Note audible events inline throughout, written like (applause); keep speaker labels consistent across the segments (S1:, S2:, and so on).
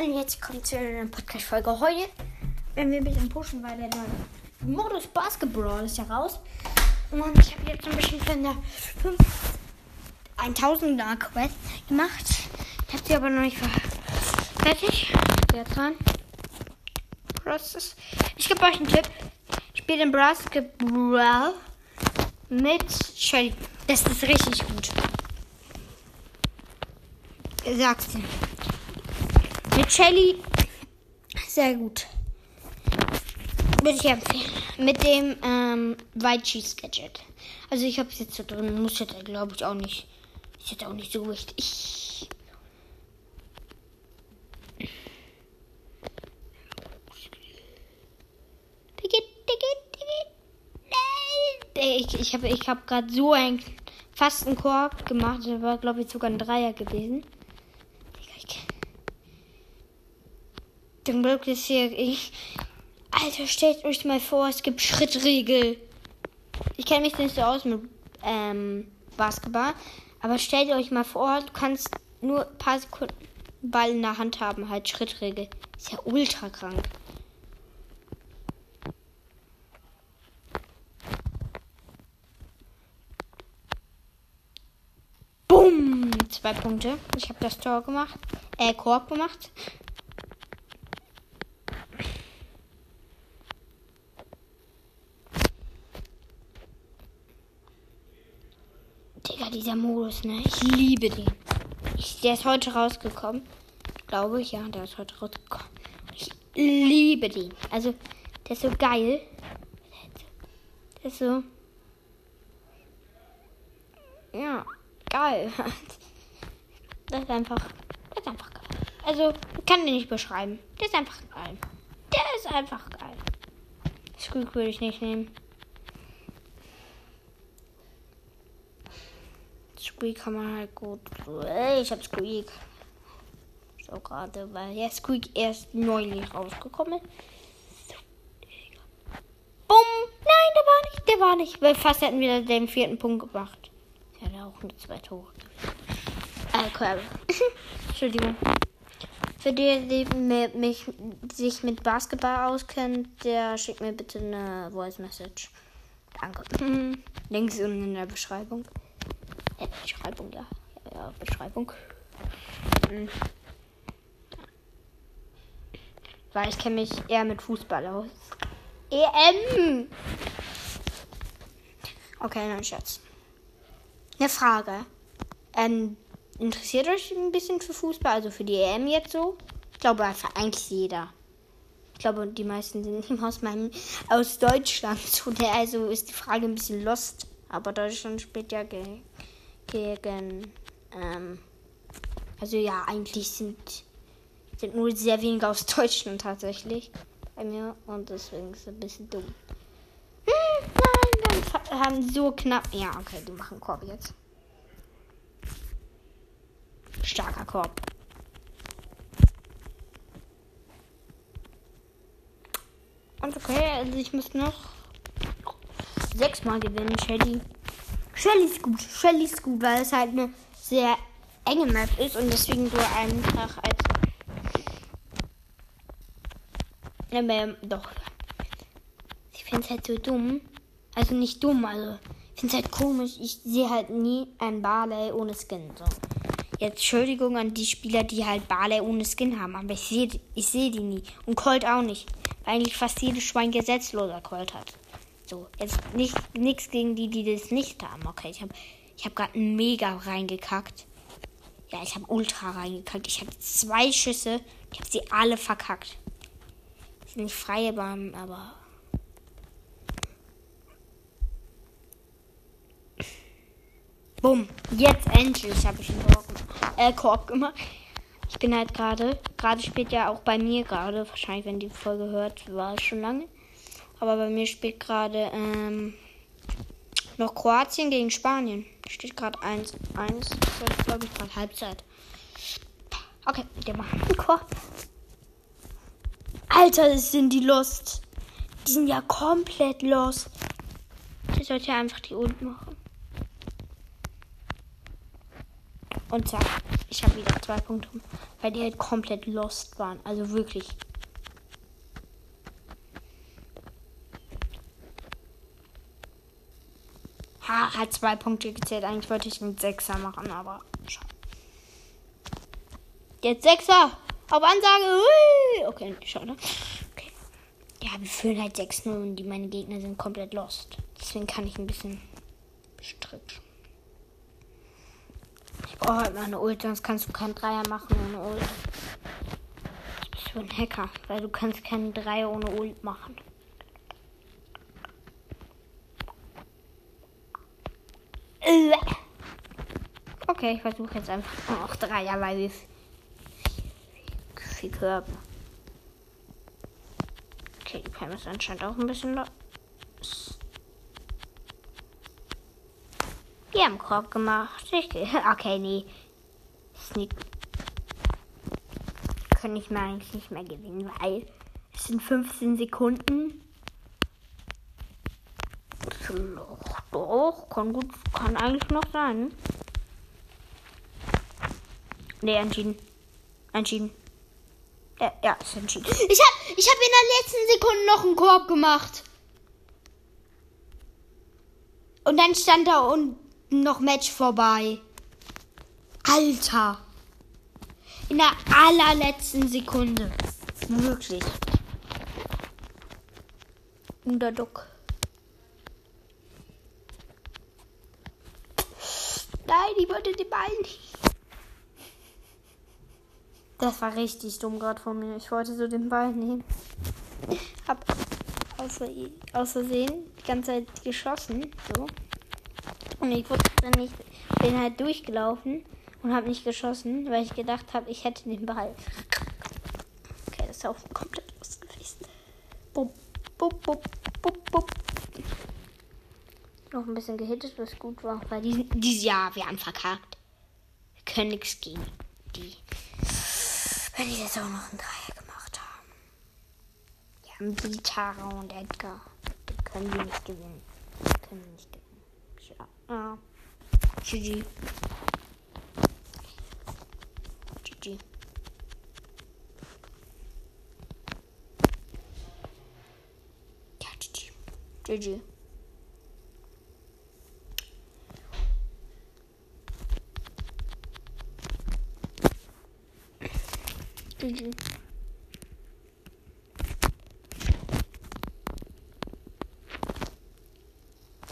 S1: Und jetzt kommt zu einer Podcast-Folge. Heute werden wir ein bisschen pushen, weil der Modus Basketball ist ja raus. Und ich habe jetzt ein bisschen von der 1000er Quest gemacht. Ich habe sie aber noch nicht fertig. Jetzt dran. Ich gebe euch einen Tipp. Spielt im Basketball mit Shelly. Das ist richtig gut. Sagst du. Mit Shelly sehr gut. Würde ich empfehlen. Mit dem ähm, White Cheese Gadget. Also ich habe es jetzt so drin. Muss jetzt glaube ich auch nicht. Ist jetzt auch nicht so wichtig. Ich, ich habe ich hab gerade so einen fast einen Korb gemacht. Das war, glaube ich, sogar ein Dreier gewesen. Zum Glück ist hier. Ich, Alter, stellt euch mal vor, es gibt Schrittregel. Ich kenne mich nicht so aus mit ähm, Basketball. Aber stellt euch mal vor, du kannst nur ein paar Sekunden Ball in der Hand haben, halt Schrittregel. Ist ja ultra krank. Bumm! Zwei Punkte. Ich habe das Tor gemacht. Äh, Korb gemacht. Digga, dieser Modus, ne? Ich liebe den. Ich, der ist heute rausgekommen. Glaube ich, ja, der ist heute rausgekommen. Ich liebe den. Also, der ist so geil. Der ist so. Ja, geil. (laughs) Das ist einfach. Das ist einfach geil. Also, ich kann den nicht beschreiben. Der ist einfach geil. Der ist einfach geil. Squeak würde ich nicht nehmen. Squeak kann man halt gut. Ich hab Squeak. So gerade, weil der Squeak erst neulich rausgekommen. Bumm! Nein, der war nicht. Der war nicht. Weil fast hätten wir den vierten Punkt gemacht. Der auch nur zwei Tore. Äh, Körbe. (laughs) Entschuldigung. Für die, die mich, sich mit Basketball auskennt, der schickt mir bitte eine Voice Message. Danke. (laughs) Links unten in der Beschreibung. Ja, Beschreibung, ja. Ja, ja Beschreibung. Hm. Weil ich kenne mich eher mit Fußball aus. EM! Okay, nein, Schatz. Eine Frage. Ähm, interessiert euch ein bisschen für Fußball? Also für die EM jetzt so? Ich glaube einfach eigentlich jeder. Ich glaube, die meisten sind aus meinem aus Deutschland. (laughs) Also ist die Frage ein bisschen lost. Aber Deutschland spielt ja gegen gegen. Ähm, also ja, eigentlich sind, sind nur sehr wenige aus Deutschland tatsächlich bei mir und deswegen ist es ein bisschen dumm. Hm, nein, dann haben so knapp. Ja, okay, die machen Korb jetzt. Starker Korb. Und okay, also ich muss noch sechsmal gewinnen, Shelly. Shelly ist gut. Shelly ist gut, weil es halt eine sehr enge Map ist und deswegen so einfach als. Ähm, doch. Ich finde es halt so dumm. Also nicht dumm, also ich finde es halt komisch. Ich sehe halt nie ein Barley ohne Skin. So. Jetzt Entschuldigung an die Spieler, die halt Barley ohne Skin haben, aber ich sehe ich seh die nie. Und Colt auch nicht. Weil eigentlich fast jedes Schwein gesetzloser Colt hat. So, jetzt nicht nichts gegen die, die das nicht haben. Okay, ich habe ich hab gerade mega reingekackt. Ja, ich habe ultra reingekackt. Ich habe zwei Schüsse. Ich habe sie alle verkackt. Das sind nicht freie Bahnen, aber. Bumm. Jetzt endlich habe ich einen Korb, äh, Korb gemacht. Ich bin halt gerade. Gerade spielt ja auch bei mir gerade. Wahrscheinlich, wenn die Folge hört, war es schon lange. Aber bei mir spielt gerade ähm, noch Kroatien gegen Spanien. Steht gerade 1-1. Das ist, glaube ich, gerade Halbzeit. Okay, der macht einen Korb. Alter, sind die lost. Die sind ja komplett lost. Ich sollte einfach die unten machen. Und zack, ich habe wieder zwei Punkte, weil die halt komplett lost waren. Also wirklich. Ha, hat zwei Punkte gezählt. Eigentlich wollte ich einen Sechser machen, aber schade. Jetzt Sechser. Auf Ansage. Hui. Okay, schade. Okay. Ja, wir führen halt 6-0 und die meine Gegner sind komplett lost. Deswegen kann ich ein bisschen bestritt. Ich brauche halt mal eine Ult, sonst kannst du keinen Dreier machen ohne Ult. Du bist du ein Hacker, weil du kannst keinen Dreier ohne Ult machen. Okay, ich versuche jetzt einfach noch Dreier, weil wir viel Körper. Okay, die Pam ist anscheinend auch ein bisschen los. Die haben Korb gemacht. Ich, (laughs) okay, nee. Sneak. Kann ich mir eigentlich nicht mehr gewinnen, weil es sind 15 Sekunden. Doch, doch, kann gut, kann eigentlich noch sein. Nee, entschieden. Entschieden. Ja, ja, ist entschieden. Ich hab, ich hab in der letzten Sekunde noch einen Korb gemacht. Und dann stand da unten noch Match vorbei. Alter. In der allerletzten Sekunde. Wirklich. Unterduck. Nein, ich wollte den Ball nicht. Das war richtig dumm gerade von mir. Ich wollte so den Ball nehmen. Hab außer, aus Versehen die ganze Zeit geschossen. So. Und ich wurde dann nicht, bin halt durchgelaufen und habe nicht geschossen, weil ich gedacht habe, ich hätte den Ball. Okay, das ist auch komplett los gewesen. Bup, bup, bup, bup. Noch ein bisschen gehittet, was gut war, weil dieses, dieses Jahr, wir haben verkackt. Wir können nichts gegen die. Wenn die jetzt auch noch einen Dreier gemacht haben. Die haben Bitara und Edgar. Die können wir nicht gewinnen. Die können wir nicht gewinnen. Ja. GG. GG. Ja, GG. GG. GG.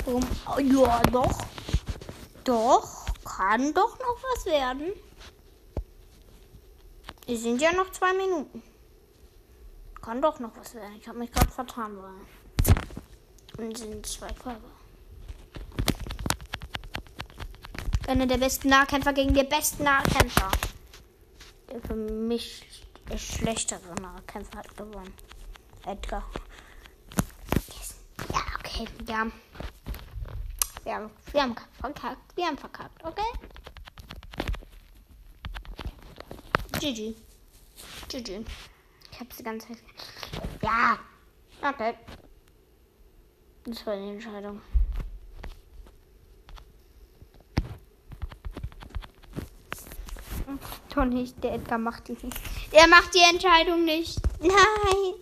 S1: Warum? Ja, doch. Doch, kann doch noch was werden. Es sind ja noch zwei Minuten. Kann doch noch was werden. Ich habe mich gerade vertan. Weil. Und sind zwei Körper. Einer der besten Nahkämpfer gegen den besten Nahkämpfer. Der für mich der schlechtere Nahkämpfer hat gewonnen. Edgar. Ja, okay. Ja. Wir haben, wir haben verkackt. Wir haben verkackt, okay? GG. GG. Ich hab's die ganze Zeit. Ja. Okay. Das war die Entscheidung. Doch nicht, der Edgar macht die nicht. Der macht die Entscheidung nicht. Nein.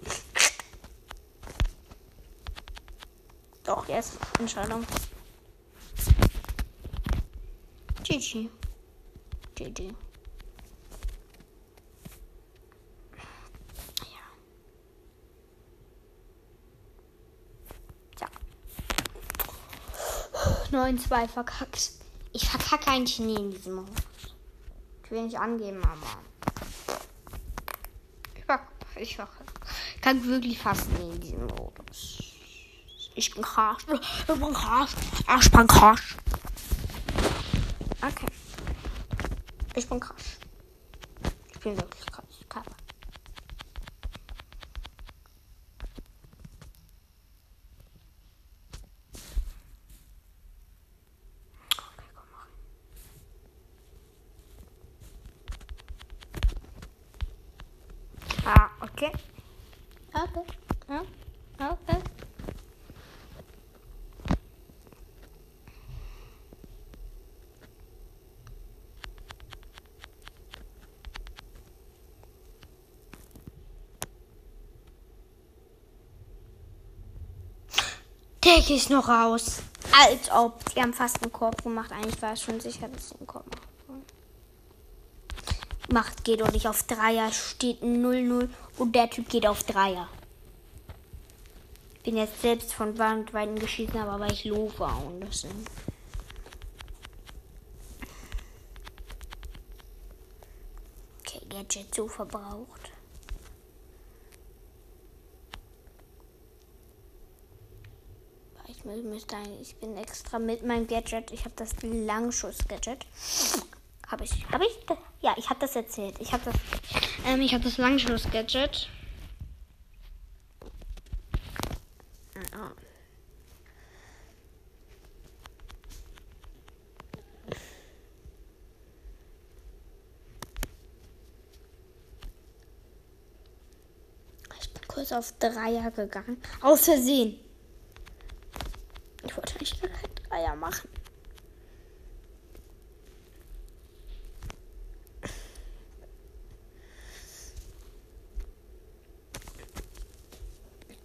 S1: Doch, jetzt Entscheidung. GG. GG. Ja. Ja. 9-2 verkackt. Ich verkacke eigentlich nie in diesem Modus. Ich will nicht angeben, aber. Ich kann wirklich fast nie in diesem Modus. Ich bin krass. Ich bin krass. Ich bin krass. Okay. Ich bin krass. Ich bin wirklich krass. Okay. Okay. Okay. Der gehe ich noch raus. Als ob. Die haben fast einen Korb gemacht. Eigentlich war es schon sicher, dass sie einen Korb machen. Macht geht doch nicht auf Dreier. Steht 0-0 und der Typ geht auf Dreier. Bin jetzt selbst von Wandweiten geschieden, aber weil ich low war und das sind. Okay, Gadget so verbraucht. Ich müsste ich bin extra mit meinem Gadget. Ich habe das Langschuss-Gadget. Habe ich. Habe ich? Ja, ich habe das erzählt. Ich habe das. Ähm, ich habe das Langschuss-Gadget. Ich bin kurz auf Dreier gegangen. Aus Versehen. Ich wollte nicht kein Dreier machen.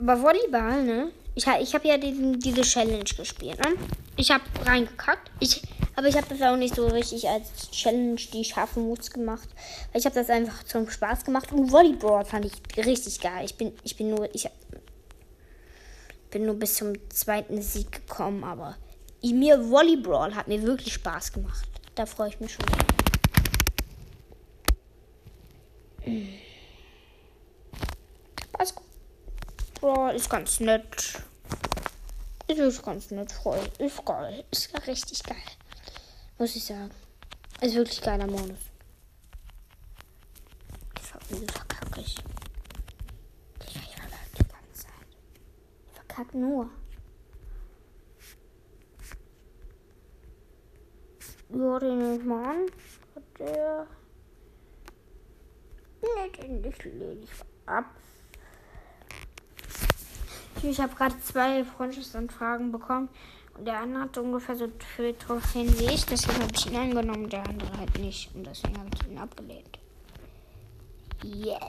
S1: Aber Volleyball, ne? Ich, ich habe ja diesen, diese Challenge gespielt, ne? Ich habe reingekackt. Ich, aber ich habe das auch nicht so richtig als Challenge, die schaffen muss, gemacht. Ich habe das einfach zum Spaß gemacht. Und Volleyball fand ich richtig geil. Ich bin, ich bin nur, ich bin nur bis zum zweiten Sieg gekommen, aber mir Volleyball hat mir wirklich Spaß gemacht. Da freue ich mich schon. Alles gut. Brawl ist ganz nett. Ist ganz nett, voll. Ist geil. Ist richtig geil. Muss ich sagen. Ist wirklich geiler Modus. Ich verkacke ich. Ich verkacke die ganze Zeit. Ich verkacke nur. Ja, den nehme. Hat der. Ne, den lehne ich ab. Ich habe gerade zwei Freundschaftsanfragen bekommen. Und der eine hat ungefähr so viele Trophäen wie ich. Deswegen habe ich ihn angenommen, der andere halt nicht. Und deswegen habe ich ihn abgelehnt. Yeah.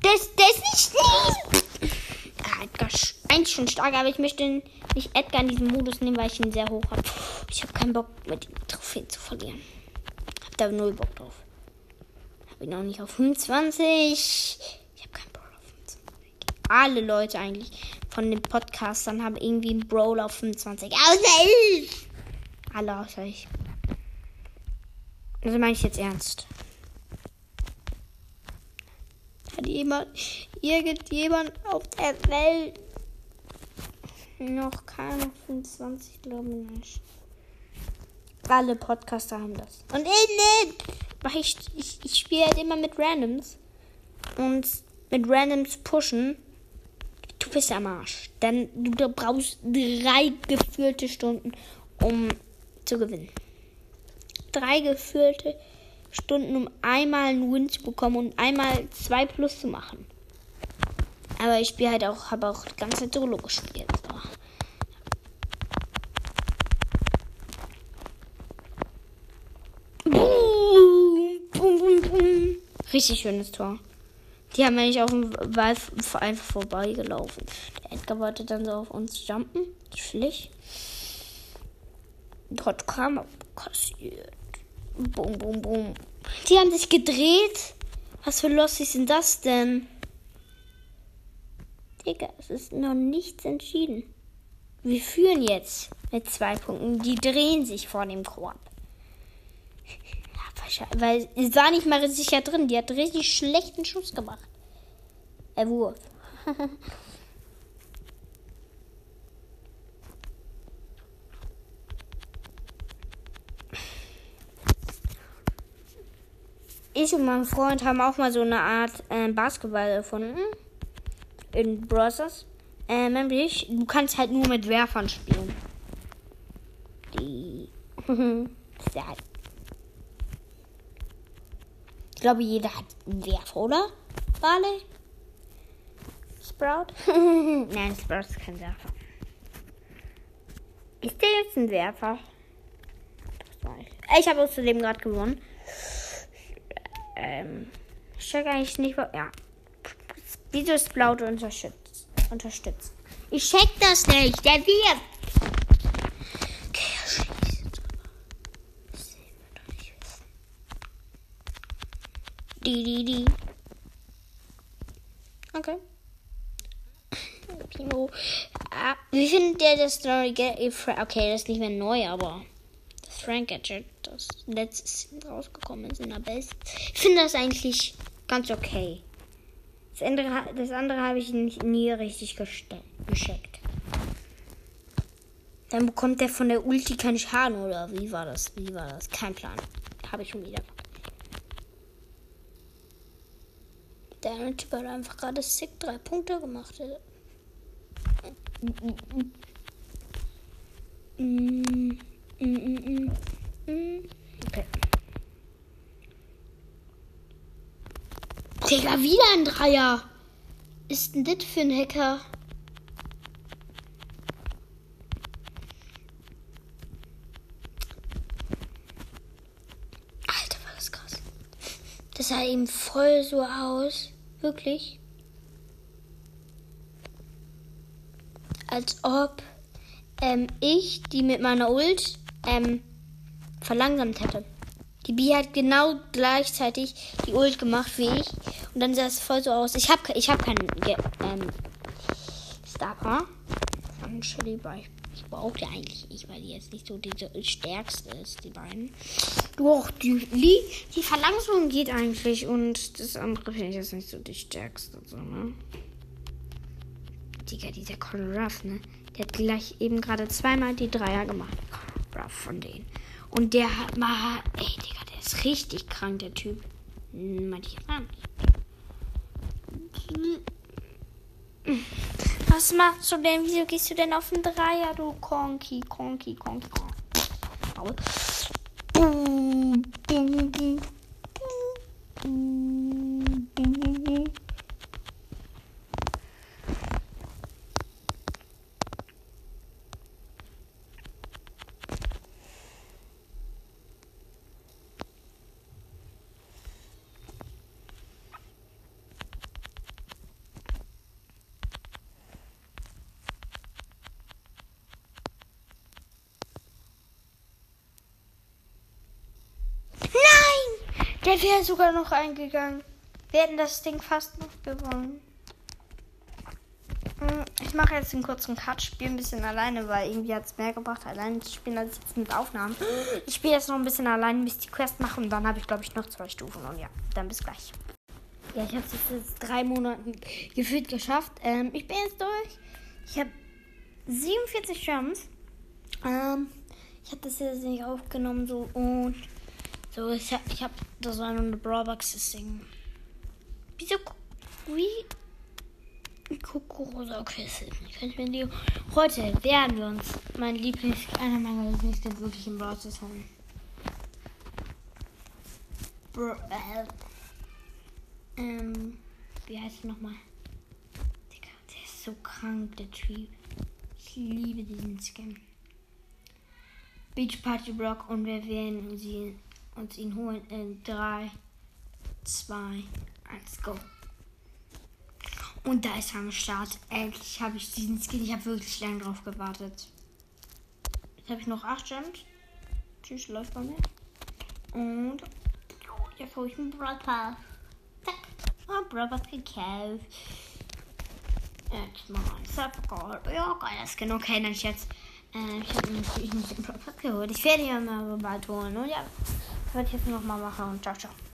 S1: Das, das ist nicht. Edgar eigentlich schon stark, aber ich möchte nicht Edgar in diesem Modus nehmen, weil ich ihn sehr hoch habe. Ich habe keinen Bock, mit ihm Trophäen zu verlieren. Hab da null Bock drauf. Hab ihn auch nicht auf 25. Ich habe keinen Bock auf 25. Alle Leute eigentlich von den Podcastern haben irgendwie einen Brawl auf 25. Außer ich! Alle außer ich. Also meine ich jetzt ernst. Hat jemand, irgendjemand auf der Welt noch keine 25, glaube ich nicht. Alle Podcaster haben das. Und ich nicht. Ich, ich, ich spiele halt immer mit Randoms. Und mit Randoms pushen. Du bist am Arsch. Dann du brauchst drei gefühlte Stunden, um zu gewinnen. Drei gefühlte Stunden, um einmal einen Win zu bekommen und einmal zwei Plus zu machen. Aber ich spiele halt auch, habe auch die ganze Zeit Solo gespielt. Richtig schönes Tor. Die haben eigentlich auf dem Ball einfach vorbeigelaufen. Der Edgar wollte dann so auf uns jumpen. Schlich. Dort kam kassiert. Bum, bum, bum. Die haben sich gedreht. Was für Lossis sind das denn? Digga, es ist noch nichts entschieden. Wir führen jetzt mit zwei Punkten. Die drehen sich vor dem Korb. Weil es war nicht mal sicher drin. Die hat richtig schlechten Schuss gemacht. Er Wurf. (laughs) ich und mein Freund haben auch mal so eine Art äh, Basketball erfunden. In Brothers. Äh, nämlich, du kannst halt nur mit Werfern spielen. Die. (laughs) Sad. Ich glaube, jeder hat einen Werfer, oder? Barley? Sprout? (laughs) Nein, Sprout ist kein Werfer. Ist der jetzt ein Werfer? Ich habe außerdem gerade gewonnen. ähm, ich check eigentlich nicht, wo, ja. Wieso ist blau unterstützt? unterstützt? Ich check das nicht, der wird. Okay, er schießt jetzt aber. Das sehen wir doch nicht wissen. Die, die, die. Okay. Pino. Ah, wie findet der das neue? Okay, das ist nicht mehr neu, aber das Frank Gadget, das letztes rausgekommen ist in der Best. Ich finde das eigentlich ganz okay. Das andere, das andere habe ich nicht, nie richtig gescheckt. Dann bekommt der von der Ulti keinen Schaden oder wie war das? Wie war das? Kein Plan. Habe ich schon wieder. Der Typ hat einfach gerade sick drei Punkte gemacht. Okay. Digga, wieder ein Dreier. Ist denn das für ein Hacker? Alter, war das krass. Das sah eben voll so aus. Wirklich. als ob ähm, ich die mit meiner Ult ähm, verlangsamt hätte. Die Bi hat genau gleichzeitig die Ult gemacht wie ich. Und dann sah es voll so aus. Ich habe ich hab keinen ähm, Star Power. Von Shelly bei. Brauche die eigentlich nicht, weil die jetzt nicht so die stärkste ist, die beiden. Doch, die, die, die Verlangsamung geht eigentlich und das andere finde ich jetzt nicht so die stärkste. So, ne? Digga, dieser Colin Ruff, ne? Der hat gleich eben gerade zweimal die Dreier gemacht. Ruff von denen. Und der hat mal. Ey, Digga, der ist richtig krank, der Typ. Meinte ich gar nicht. Was machst du denn? Wieso gehst du denn auf den Dreier, du Konki, Konki, Konki, Konki? Boom, boom, boom. Der wäre sogar noch eingegangen. Wir hätten das Ding fast noch gewonnen. Hm, ich mache jetzt einen kurzen Cut, spiele ein bisschen alleine, weil irgendwie hat es mehr gebracht, alleine zu spielen, als jetzt mit Aufnahmen. Ich spiele jetzt noch ein bisschen alleine, bis die Quest mache und dann habe ich, glaube ich, noch zwei Stufen. Und ja, dann bis gleich. Ja, ich habe es jetzt drei Monaten gefühlt geschafft. Ähm, ich bin jetzt durch. Ich habe 47 Jumps. Ähm, ich habe das jetzt nicht aufgenommen so und so, ich hab, ich hab das war nur eine Brawlbox, deswegen. Wieso. Wie. Das hilft nicht. Ich mir die, heute werden wir uns mein Lieblings, einer meiner Lieblingsskins wirklich im Brawl holen. Bro, äh, ähm, wie heißt er nochmal? Digga, der ist so krank, der Typ. Ich liebe diesen Skin. Beach Party Block und wir werden sie uns ihn holen in 3, 2, 1, go. Und da ist er am Start. Endlich habe ich diesen Skin. Ich habe wirklich lange drauf gewartet. Jetzt habe ich noch 8 Gems. Tschüss, läuft bei mir. Und jetzt hole ich einen Pass. Zack. Oh, Pass gekauft. Jetzt mal Subgold. Ja, geiler Skin. Okay, dann jetzt. Äh, ich habe mich nicht den Pass geholt. Ich werde ihn mal bald holen. Und ja. Das werde ich jetzt nochmal machen und ciao, ciao.